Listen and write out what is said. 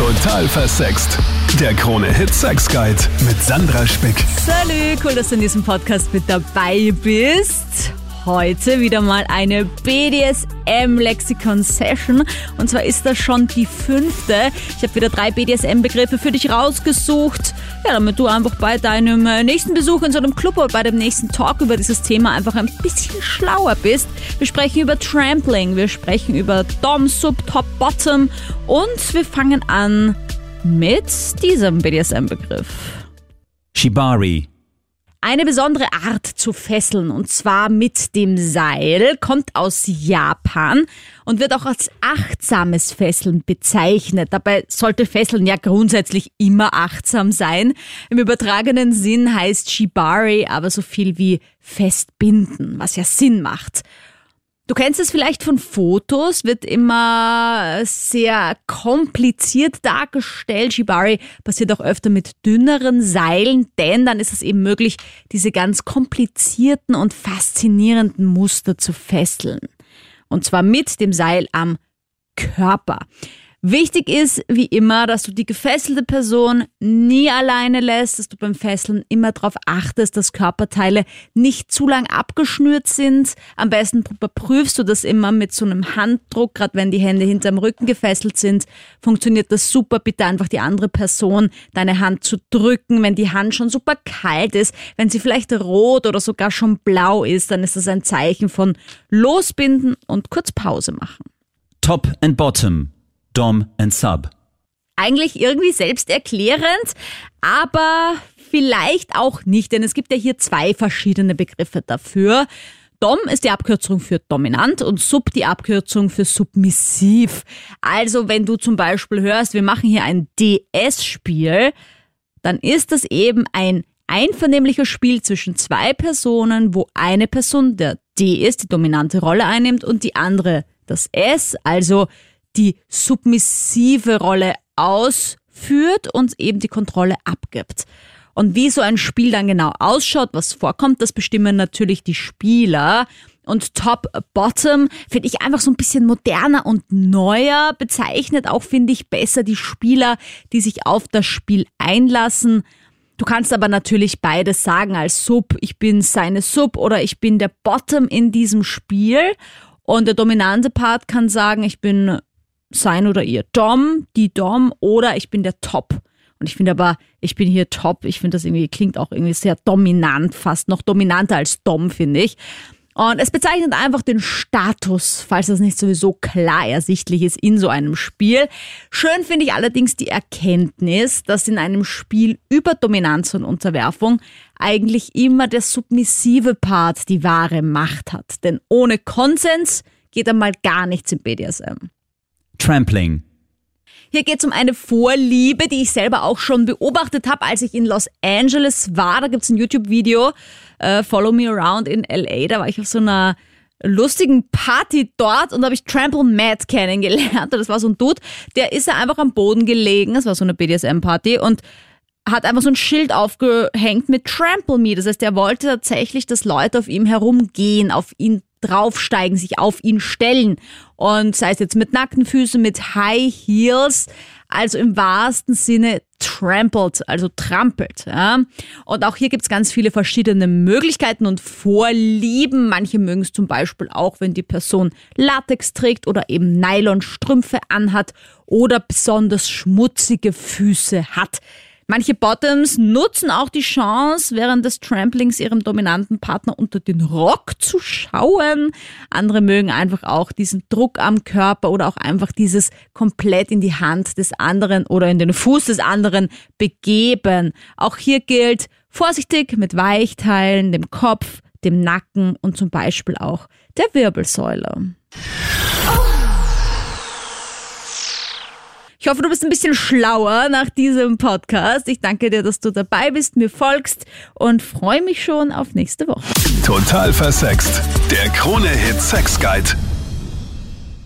Total versext. Der Krone-Hit Sex Guide mit Sandra Spick. Salü, cool, dass du in diesem Podcast mit dabei bist. Heute wieder mal eine BDSM-Lexikon-Session. Und zwar ist das schon die fünfte. Ich habe wieder drei BDSM-Begriffe für dich rausgesucht. Ja, damit du einfach bei deinem äh, nächsten Besuch in so einem Club oder bei dem nächsten Talk über dieses Thema einfach ein bisschen schlauer bist. Wir sprechen über Trampling, wir sprechen über Dom, Sub, Top, Bottom und wir fangen an mit diesem BDSM-Begriff. Shibari. Eine besondere Art zu fesseln, und zwar mit dem Seil, kommt aus Japan und wird auch als achtsames Fesseln bezeichnet. Dabei sollte Fesseln ja grundsätzlich immer achtsam sein. Im übertragenen Sinn heißt Shibari aber so viel wie festbinden, was ja Sinn macht. Du kennst es vielleicht von Fotos, wird immer sehr kompliziert dargestellt. Shibari passiert auch öfter mit dünneren Seilen, denn dann ist es eben möglich, diese ganz komplizierten und faszinierenden Muster zu fesseln. Und zwar mit dem Seil am Körper. Wichtig ist, wie immer, dass du die gefesselte Person nie alleine lässt, dass du beim Fesseln immer darauf achtest, dass Körperteile nicht zu lang abgeschnürt sind. Am besten überprüfst du das immer mit so einem Handdruck, gerade wenn die Hände hinterm Rücken gefesselt sind, funktioniert das super. Bitte einfach die andere Person deine Hand zu drücken, wenn die Hand schon super kalt ist, wenn sie vielleicht rot oder sogar schon blau ist, dann ist das ein Zeichen von losbinden und kurz Pause machen. Top and Bottom. Dom and Sub. Eigentlich irgendwie selbsterklärend, aber vielleicht auch nicht, denn es gibt ja hier zwei verschiedene Begriffe dafür. Dom ist die Abkürzung für dominant und Sub die Abkürzung für submissiv. Also wenn du zum Beispiel hörst, wir machen hier ein DS-Spiel, dann ist das eben ein einvernehmliches Spiel zwischen zwei Personen, wo eine Person der D ist, die dominante Rolle einnimmt und die andere das S, also die submissive Rolle ausführt und eben die Kontrolle abgibt. Und wie so ein Spiel dann genau ausschaut, was vorkommt, das bestimmen natürlich die Spieler. Und Top-Bottom finde ich einfach so ein bisschen moderner und neuer, bezeichnet auch, finde ich, besser die Spieler, die sich auf das Spiel einlassen. Du kannst aber natürlich beides sagen als Sub, ich bin seine Sub oder ich bin der Bottom in diesem Spiel. Und der dominante Part kann sagen, ich bin sein oder ihr Dom, die Dom oder ich bin der Top. Und ich finde aber, ich bin hier top. Ich finde das irgendwie, klingt auch irgendwie sehr dominant, fast noch dominanter als Dom, finde ich. Und es bezeichnet einfach den Status, falls das nicht sowieso klar ersichtlich ist in so einem Spiel. Schön finde ich allerdings die Erkenntnis, dass in einem Spiel über Dominanz und Unterwerfung eigentlich immer der submissive Part die wahre Macht hat. Denn ohne Konsens geht einmal gar nichts im BDSM. Trampling. Hier geht es um eine Vorliebe, die ich selber auch schon beobachtet habe, als ich in Los Angeles war. Da gibt es ein YouTube-Video, äh, Follow Me Around in LA. Da war ich auf so einer lustigen Party dort und da habe ich Trample Matt kennengelernt. Das war so ein Dude, der ist ja einfach am Boden gelegen. Das war so eine BDSM-Party und hat einfach so ein Schild aufgehängt mit Trample Me. Das heißt, er wollte tatsächlich, dass Leute auf ihm herumgehen, auf ihn draufsteigen, sich auf ihn stellen. Und sei es jetzt mit nackten Füßen, mit High Heels, also im wahrsten Sinne trampled, also trampelt. Ja. Und auch hier gibt's ganz viele verschiedene Möglichkeiten und Vorlieben. Manche mögen es zum Beispiel auch, wenn die Person Latex trägt oder eben Nylonstrümpfe anhat oder besonders schmutzige Füße hat. Manche Bottoms nutzen auch die Chance, während des Tramplings ihrem dominanten Partner unter den Rock zu schauen. Andere mögen einfach auch diesen Druck am Körper oder auch einfach dieses komplett in die Hand des anderen oder in den Fuß des anderen begeben. Auch hier gilt vorsichtig mit Weichteilen, dem Kopf, dem Nacken und zum Beispiel auch der Wirbelsäule. Ich hoffe, du bist ein bisschen schlauer nach diesem Podcast. Ich danke dir, dass du dabei bist, mir folgst und freue mich schon auf nächste Woche. Total versext. Der Krone-Hit Sex Guide.